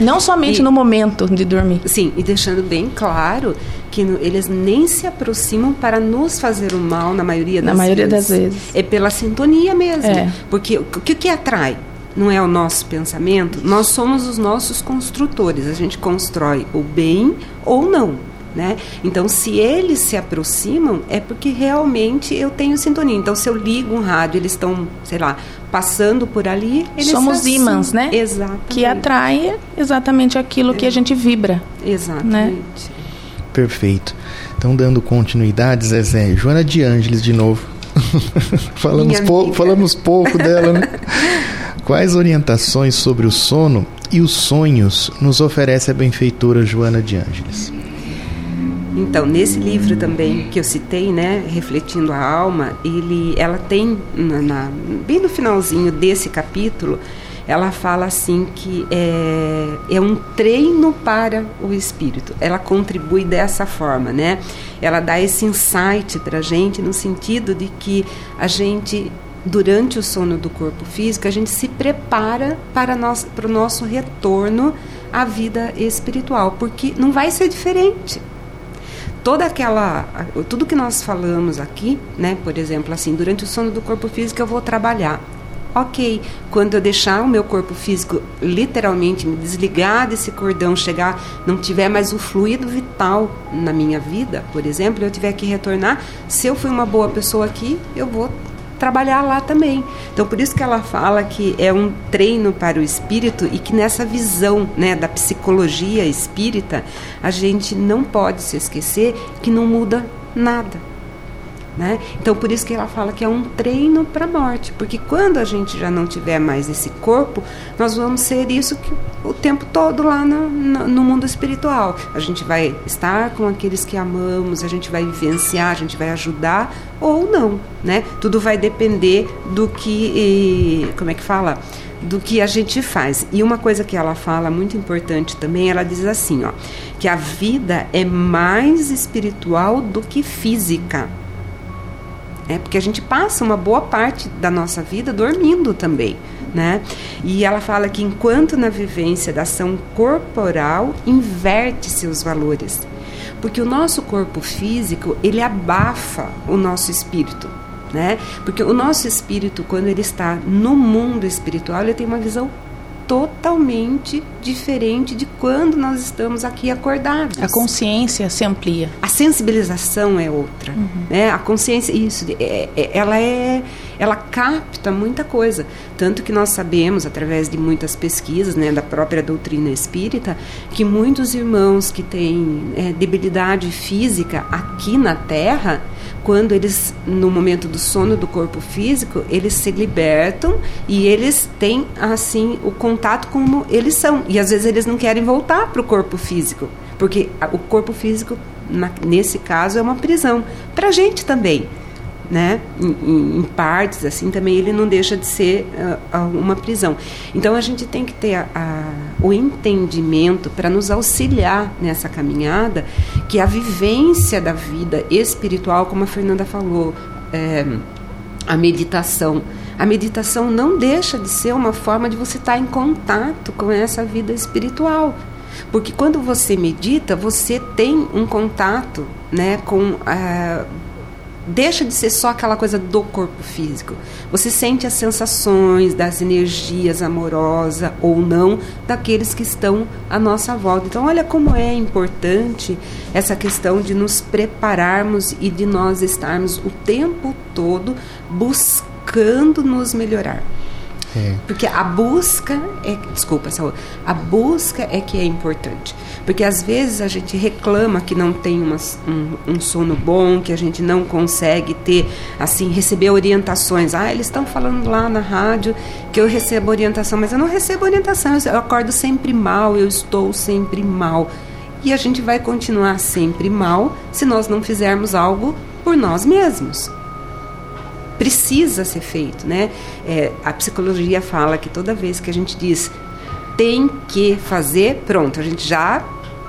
Não somente e, no momento de dormir. Sim, e deixando bem claro que eles nem se aproximam para nos fazer o mal na maioria das na maioria vezes. das vezes. É pela sintonia mesmo. É. Porque o que, que atrai? Não é o nosso pensamento, nós somos os nossos construtores. A gente constrói o bem ou não. Né? Então, se eles se aproximam, é porque realmente eu tenho sintonia. Então, se eu ligo um rádio, eles estão, sei lá, passando por ali, eles somos ímãs, né? Exatamente. Que atrai exatamente aquilo é. que a gente vibra. Exatamente. Né? Perfeito. Então, dando continuidade, Zezé, Joana de Ângeles de novo. falamos, pouco, falamos pouco dela, né? Quais orientações sobre o sono e os sonhos nos oferece a benfeitora Joana de Ângeles? Então, nesse livro também que eu citei, né, Refletindo a Alma, ele, ela tem, na, na, bem no finalzinho desse capítulo, ela fala assim que é, é um treino para o espírito. Ela contribui dessa forma, né? Ela dá esse insight para a gente no sentido de que a gente durante o sono do corpo físico a gente se prepara para, nós, para o nosso retorno à vida espiritual, porque não vai ser diferente toda aquela tudo que nós falamos aqui, né? Por exemplo, assim, durante o sono do corpo físico eu vou trabalhar. ok. Quando eu deixar o meu corpo físico literalmente me desligar desse cordão, chegar, não tiver mais o fluido vital na minha vida, por exemplo, eu tiver que retornar, se eu fui uma boa pessoa aqui, eu vou trabalhar lá também. Então, por isso que ela fala que é um treino para o espírito e que nessa visão né, da psicologia espírita, a gente não pode se esquecer que não muda nada. Né? Então, por isso que ela fala que é um treino para a morte, porque quando a gente já não tiver mais esse corpo, nós vamos ser isso que, o tempo todo lá no, no, mundo espiritual. A gente vai estar com aqueles que amamos, a gente vai vivenciar, a gente vai ajudar ou não, né? Tudo vai depender do que, como é que fala? do que a gente faz. E uma coisa que ela fala muito importante também, ela diz assim, ó, que a vida é mais espiritual do que física. É porque a gente passa uma boa parte da nossa vida dormindo também. Né? E ela fala que enquanto na vivência da ação corporal inverte seus valores, porque o nosso corpo físico ele abafa o nosso espírito, né? Porque o nosso espírito quando ele está no mundo espiritual ele tem uma visão totalmente diferente de quando nós estamos aqui acordados. A consciência se amplia. A sensibilização é outra, uhum. né? A consciência, isso, é, é, ela é, ela capta muita coisa, tanto que nós sabemos através de muitas pesquisas, né, da própria doutrina espírita, que muitos irmãos que têm é, debilidade física aqui na Terra quando eles, no momento do sono do corpo físico, eles se libertam e eles têm, assim, o contato como eles são. E às vezes eles não querem voltar para o corpo físico, porque o corpo físico, na, nesse caso, é uma prisão. Para a gente também né, em, em, partes, assim, também ele não deixa de ser uh, uma prisão. Então a gente tem que ter a, a, o entendimento para nos auxiliar nessa caminhada, que a vivência da vida espiritual, como a Fernanda falou, é, a meditação. A meditação não deixa de ser uma forma de você estar em contato com essa vida espiritual. Porque quando você medita, você tem um contato né, com. Uh, deixa de ser só aquela coisa do corpo físico. Você sente as sensações das energias amorosas ou não daqueles que estão à nossa volta. Então, olha como é importante essa questão de nos prepararmos e de nós estarmos o tempo todo buscando nos melhorar. É. Porque a busca é. Desculpa, Saúl, a busca é que é importante. Porque às vezes a gente reclama que não tem uma, um, um, sono bom, que a gente não consegue ter, assim, receber orientações. Ah, eles estão falando lá na rádio que eu recebo orientação, mas eu não recebo orientação, eu acordo sempre mal, eu estou sempre mal. E a gente vai continuar sempre mal se nós não fizermos algo por nós mesmos precisa ser feito, né? É, a psicologia fala que toda vez que a gente diz tem que fazer, pronto, a gente já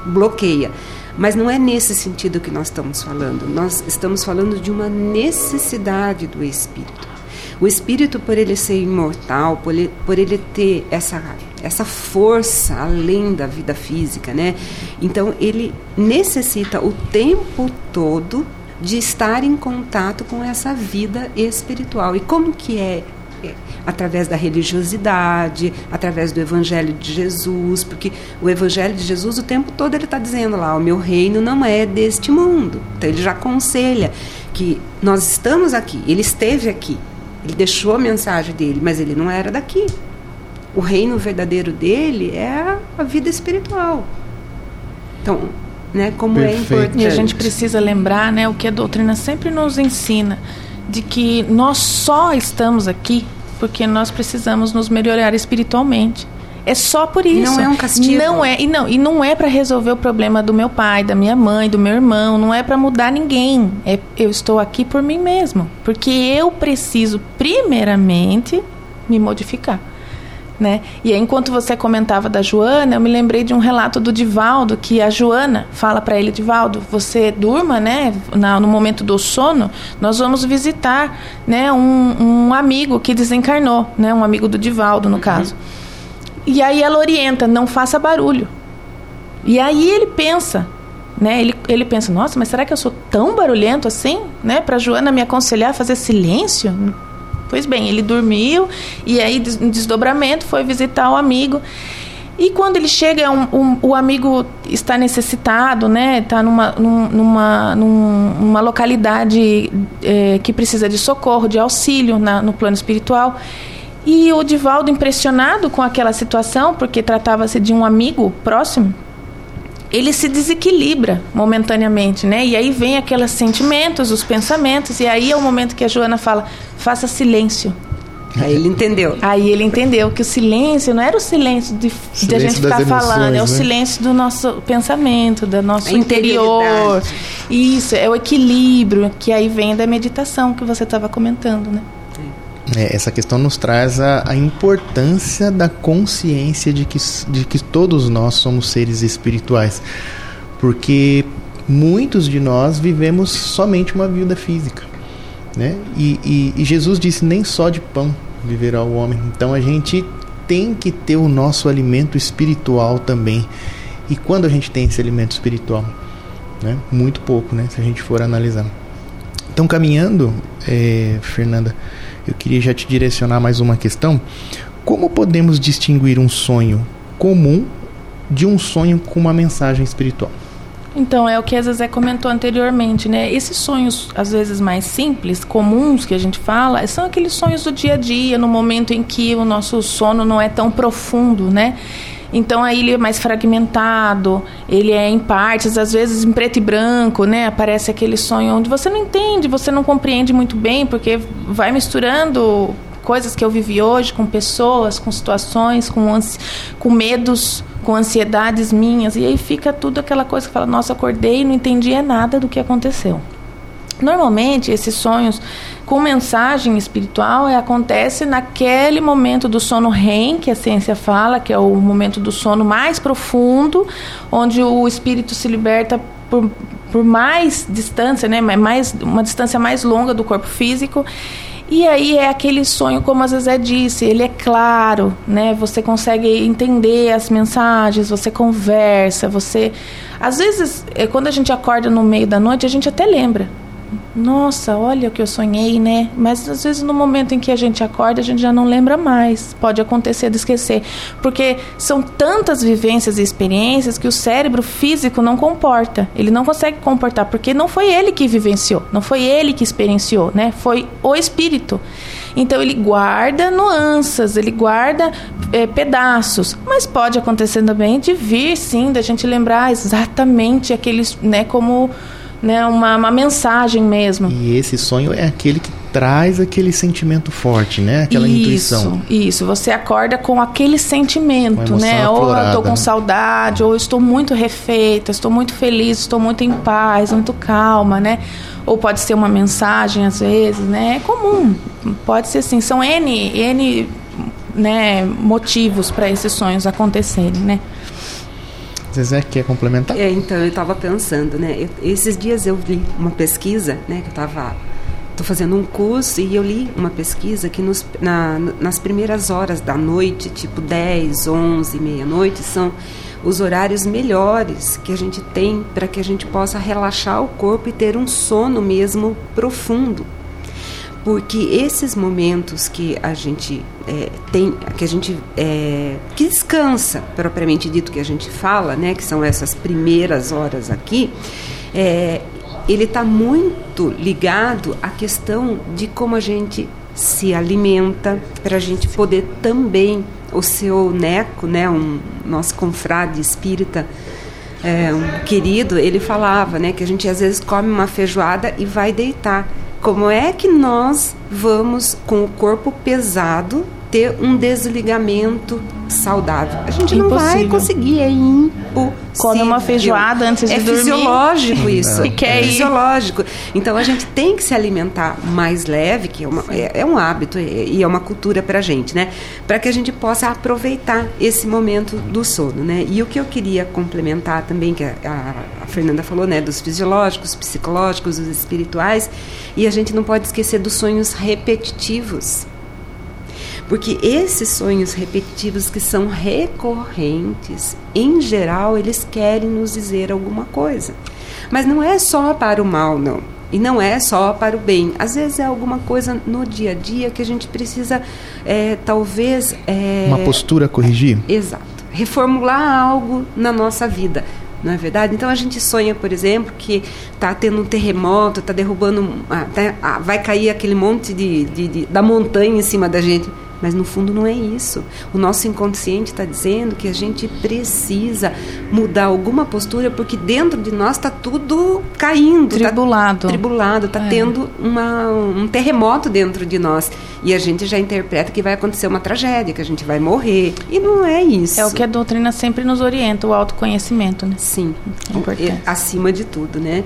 bloqueia. Mas não é nesse sentido que nós estamos falando. Nós estamos falando de uma necessidade do espírito. O espírito, por ele ser imortal, por ele, por ele ter essa, essa força além da vida física, né? Então, ele necessita o tempo todo de estar em contato com essa vida espiritual. E como que é? é? Através da religiosidade, através do Evangelho de Jesus, porque o Evangelho de Jesus o tempo todo ele está dizendo lá: o meu reino não é deste mundo. Então ele já aconselha que nós estamos aqui, ele esteve aqui, ele deixou a mensagem dele, mas ele não era daqui. O reino verdadeiro dele é a vida espiritual. Então, né? Como é Perfeito. é importante. E a gente precisa lembrar, né, o que a doutrina sempre nos ensina, de que nós só estamos aqui porque nós precisamos nos melhorar espiritualmente. É só por isso. Não é um castigo. Não é, e não, e não é para resolver o problema do meu pai, da minha mãe, do meu irmão, não é para mudar ninguém. É, eu estou aqui por mim mesmo, porque eu preciso primeiramente me modificar. Né? E aí, enquanto você comentava da Joana, eu me lembrei de um relato do Divaldo, que a Joana fala para ele, Divaldo, você durma, né? Na, no momento do sono, nós vamos visitar, né? Um, um amigo que desencarnou, né? Um amigo do Divaldo, no uhum. caso. E aí ela orienta, não faça barulho. E aí ele pensa, né? Ele, ele pensa, nossa, mas será que eu sou tão barulhento assim, né? Para Joana me aconselhar a fazer silêncio? Pois bem, ele dormiu e aí, em desdobramento, foi visitar o amigo. E quando ele chega, um, um, o amigo está necessitado, né? Está numa, numa, numa localidade é, que precisa de socorro, de auxílio na, no plano espiritual. E o Divaldo, impressionado com aquela situação, porque tratava-se de um amigo próximo, ele se desequilibra momentaneamente, né? E aí vem aqueles sentimentos, os pensamentos, e aí é o momento que a Joana fala: faça silêncio. Aí ele entendeu. Aí ele entendeu que o silêncio não era o silêncio de, silêncio de a gente ficar emoções, falando, é o né? silêncio do nosso pensamento, do nosso interior. Isso, é o equilíbrio que aí vem da meditação que você estava comentando, né? É, essa questão nos traz a, a, importância da consciência de que, de que todos nós somos seres espirituais. Porque muitos de nós vivemos somente uma vida física. Né? E, e, e Jesus disse: nem só de pão viverá o homem. Então a gente tem que ter o nosso alimento espiritual também. E quando a gente tem esse alimento espiritual? Né? Muito pouco, né? se a gente for analisar. Então, caminhando, é, Fernanda, eu queria já te direcionar mais uma questão. Como podemos distinguir um sonho comum de um sonho com uma mensagem espiritual? Então, é o que a Zezé comentou anteriormente, né? Esses sonhos, às vezes mais simples, comuns que a gente fala, são aqueles sonhos do dia a dia, no momento em que o nosso sono não é tão profundo, né? Então aí ele é mais fragmentado, ele é em partes, às vezes em preto e branco, né? Aparece aquele sonho onde você não entende, você não compreende muito bem, porque vai misturando coisas que eu vivi hoje com pessoas, com situações, com, com medos, com ansiedades minhas, e aí fica tudo aquela coisa que fala, nossa, acordei e não entendi nada do que aconteceu. Normalmente, esses sonhos com mensagem espiritual é, acontece naquele momento do sono REM, que a ciência fala, que é o momento do sono mais profundo, onde o espírito se liberta por, por mais distância, né, mais, uma distância mais longa do corpo físico. E aí é aquele sonho, como a Zezé disse, ele é claro, né? Você consegue entender as mensagens, você conversa, você. Às vezes, é, quando a gente acorda no meio da noite, a gente até lembra nossa, olha o que eu sonhei, né? Mas às vezes no momento em que a gente acorda, a gente já não lembra mais. Pode acontecer de esquecer. Porque são tantas vivências e experiências que o cérebro físico não comporta. Ele não consegue comportar, porque não foi ele que vivenciou, não foi ele que experienciou, né? Foi o espírito. Então ele guarda nuances, ele guarda é, pedaços. Mas pode acontecer também de vir, sim, da gente lembrar exatamente aqueles, né, como né, uma, uma mensagem mesmo. E esse sonho é aquele que traz aquele sentimento forte, né? Aquela isso, intuição. Isso, você acorda com aquele sentimento, né? Ou eu estou com né? saudade, ou estou muito refeita, estou muito feliz, estou muito em paz, muito calma, né? Ou pode ser uma mensagem às vezes, né? É comum, pode ser assim. São N, N né, motivos para esses sonhos acontecerem, né? Zezé quer complementar? É, então, eu estava pensando, né? Eu, esses dias eu li uma pesquisa, né? Que eu estava fazendo um curso e eu li uma pesquisa que nos, na, nas primeiras horas da noite, tipo 10, 11, meia-noite, são os horários melhores que a gente tem para que a gente possa relaxar o corpo e ter um sono mesmo profundo porque esses momentos que a gente é, tem, que a gente é, que descansa propriamente dito que a gente fala, né, que são essas primeiras horas aqui, é, ele está muito ligado à questão de como a gente se alimenta para a gente poder também o seu neco, né, um nosso confrade espírita é, um querido, ele falava, né, que a gente às vezes come uma feijoada e vai deitar como é que nós vamos, com o corpo pesado, ter um desligamento saudável? A gente não vai conseguir, é impossível. Come uma feijoada antes de é dormir. É fisiológico isso. E quer é fisiológico. Então a gente tem que se alimentar mais leve, que é, uma, é, é um hábito e é uma cultura para a gente, né? Para que a gente possa aproveitar esse momento do sono, né? E o que eu queria complementar também, que a, a, a Fernanda falou, né? Dos fisiológicos, psicológicos, os espirituais, e a gente não pode esquecer dos sonhos repetitivos. Porque esses sonhos repetitivos que são recorrentes, em geral, eles querem nos dizer alguma coisa. Mas não é só para o mal, não. E não é só para o bem. Às vezes é alguma coisa no dia a dia que a gente precisa, é, talvez. É, Uma postura corrigir? Exato. Reformular algo na nossa vida. Não é verdade? Então a gente sonha, por exemplo, que está tendo um terremoto, está derrubando. Tá, vai cair aquele monte de, de, de, da montanha em cima da gente. Mas no fundo não é isso. O nosso inconsciente está dizendo que a gente precisa mudar alguma postura porque dentro de nós está tudo caindo. Tá tribulado. Tá, tribulado, está é. tendo uma, um terremoto dentro de nós. E a gente já interpreta que vai acontecer uma tragédia, que a gente vai morrer. E não é isso. É o que a doutrina sempre nos orienta, o autoconhecimento, né? Sim. É importante. Acima de tudo, né?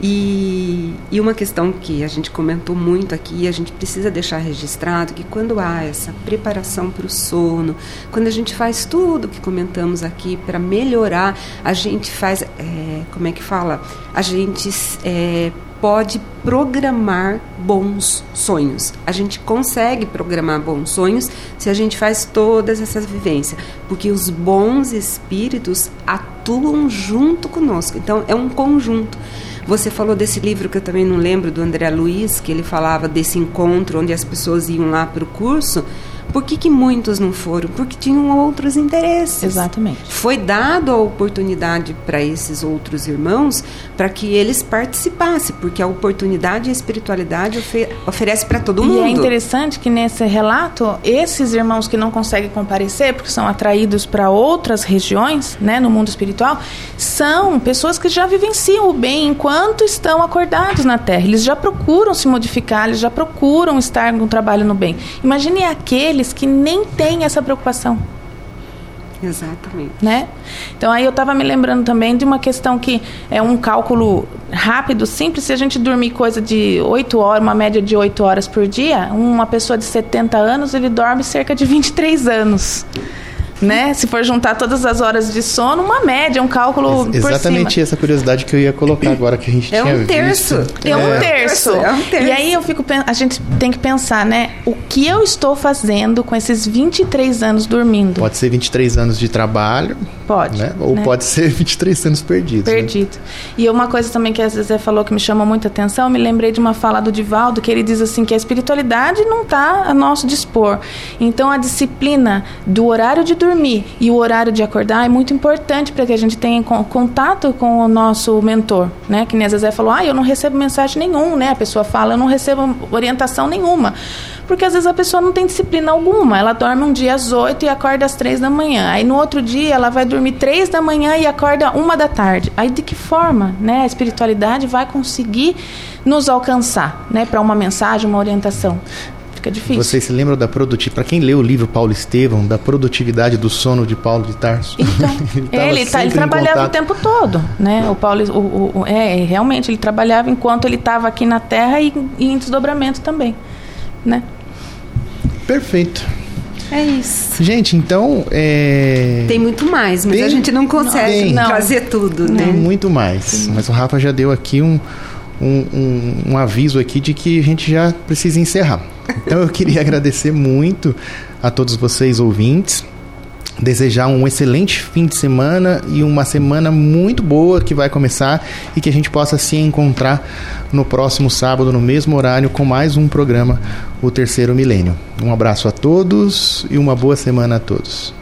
E, e uma questão que a gente comentou muito aqui, a gente precisa deixar registrado, que quando há essa preparação para o sono, quando a gente faz tudo que comentamos aqui para melhorar, a gente faz, é, como é que fala? A gente é, pode programar bons sonhos. A gente consegue programar bons sonhos se a gente faz todas essas vivências, porque os bons espíritos atuam junto conosco. Então é um conjunto. Você falou desse livro que eu também não lembro, do André Luiz, que ele falava desse encontro onde as pessoas iam lá para o curso. Por que, que muitos não foram? Porque tinham outros interesses. Exatamente. Foi dado a oportunidade para esses outros irmãos para que eles participassem, porque a oportunidade e a espiritualidade ofe oferece para todo mundo. E é interessante que nesse relato, esses irmãos que não conseguem comparecer, porque são atraídos para outras regiões, né, no mundo espiritual, são pessoas que já vivenciam o bem enquanto estão acordados na Terra. Eles já procuram se modificar, eles já procuram estar no trabalho no bem. Imagine aqueles aqueles que nem têm essa preocupação. Exatamente. Né? Então aí eu estava me lembrando também de uma questão que é um cálculo rápido, simples, se a gente dormir coisa de 8 horas, uma média de 8 horas por dia, uma pessoa de 70 anos, ele dorme cerca de 23 anos né? Se for juntar todas as horas de sono, uma média, um cálculo Ex Exatamente essa curiosidade que eu ia colocar agora que a gente é tinha um terço. visto. É, um terço. É um terço. E aí eu fico a gente tem que pensar, né? O que eu estou fazendo com esses 23 anos dormindo? Pode ser 23 anos de trabalho. Pode. Né? Ou né? pode ser 23 anos perdidos. Né? Perdido. Né? E uma coisa também que a Zezé falou que me chamou muita atenção, eu me lembrei de uma fala do Divaldo, que ele diz assim que a espiritualidade não está a nosso dispor. Então a disciplina do horário de dormir e o horário de acordar é muito importante para que a gente tenha contato com o nosso mentor, né? Que nem a Zezé falou, ah, eu não recebo mensagem nenhuma, né? A pessoa fala, eu não recebo orientação nenhuma. Porque às vezes a pessoa não tem disciplina alguma. Ela dorme um dia às 8 e acorda às 3 da manhã. Aí no outro dia ela vai dormir 3 da manhã e acorda uma da tarde. Aí de que forma, né? A espiritualidade vai conseguir nos alcançar, né? Para uma mensagem, uma orientação fica difícil. Vocês se lembram da produtividade? Para quem leu o livro Paulo Estevão, da produtividade do sono de Paulo de Tarso? Então, ele, ele, tá, ele trabalhava o tempo todo, né? O Paulo, o, o, é, realmente, ele trabalhava enquanto ele estava aqui na Terra e, e em desdobramento também, né? Perfeito. É isso. Gente, então. É... Tem muito mais, mas Tem... a gente não consegue não. trazer tudo, né? Tem muito mais. Mas o Rafa já deu aqui um, um, um, um aviso aqui de que a gente já precisa encerrar. Então eu queria agradecer muito a todos vocês ouvintes. Desejar um excelente fim de semana e uma semana muito boa que vai começar e que a gente possa se encontrar no próximo sábado, no mesmo horário, com mais um programa, O Terceiro Milênio. Um abraço a todos e uma boa semana a todos.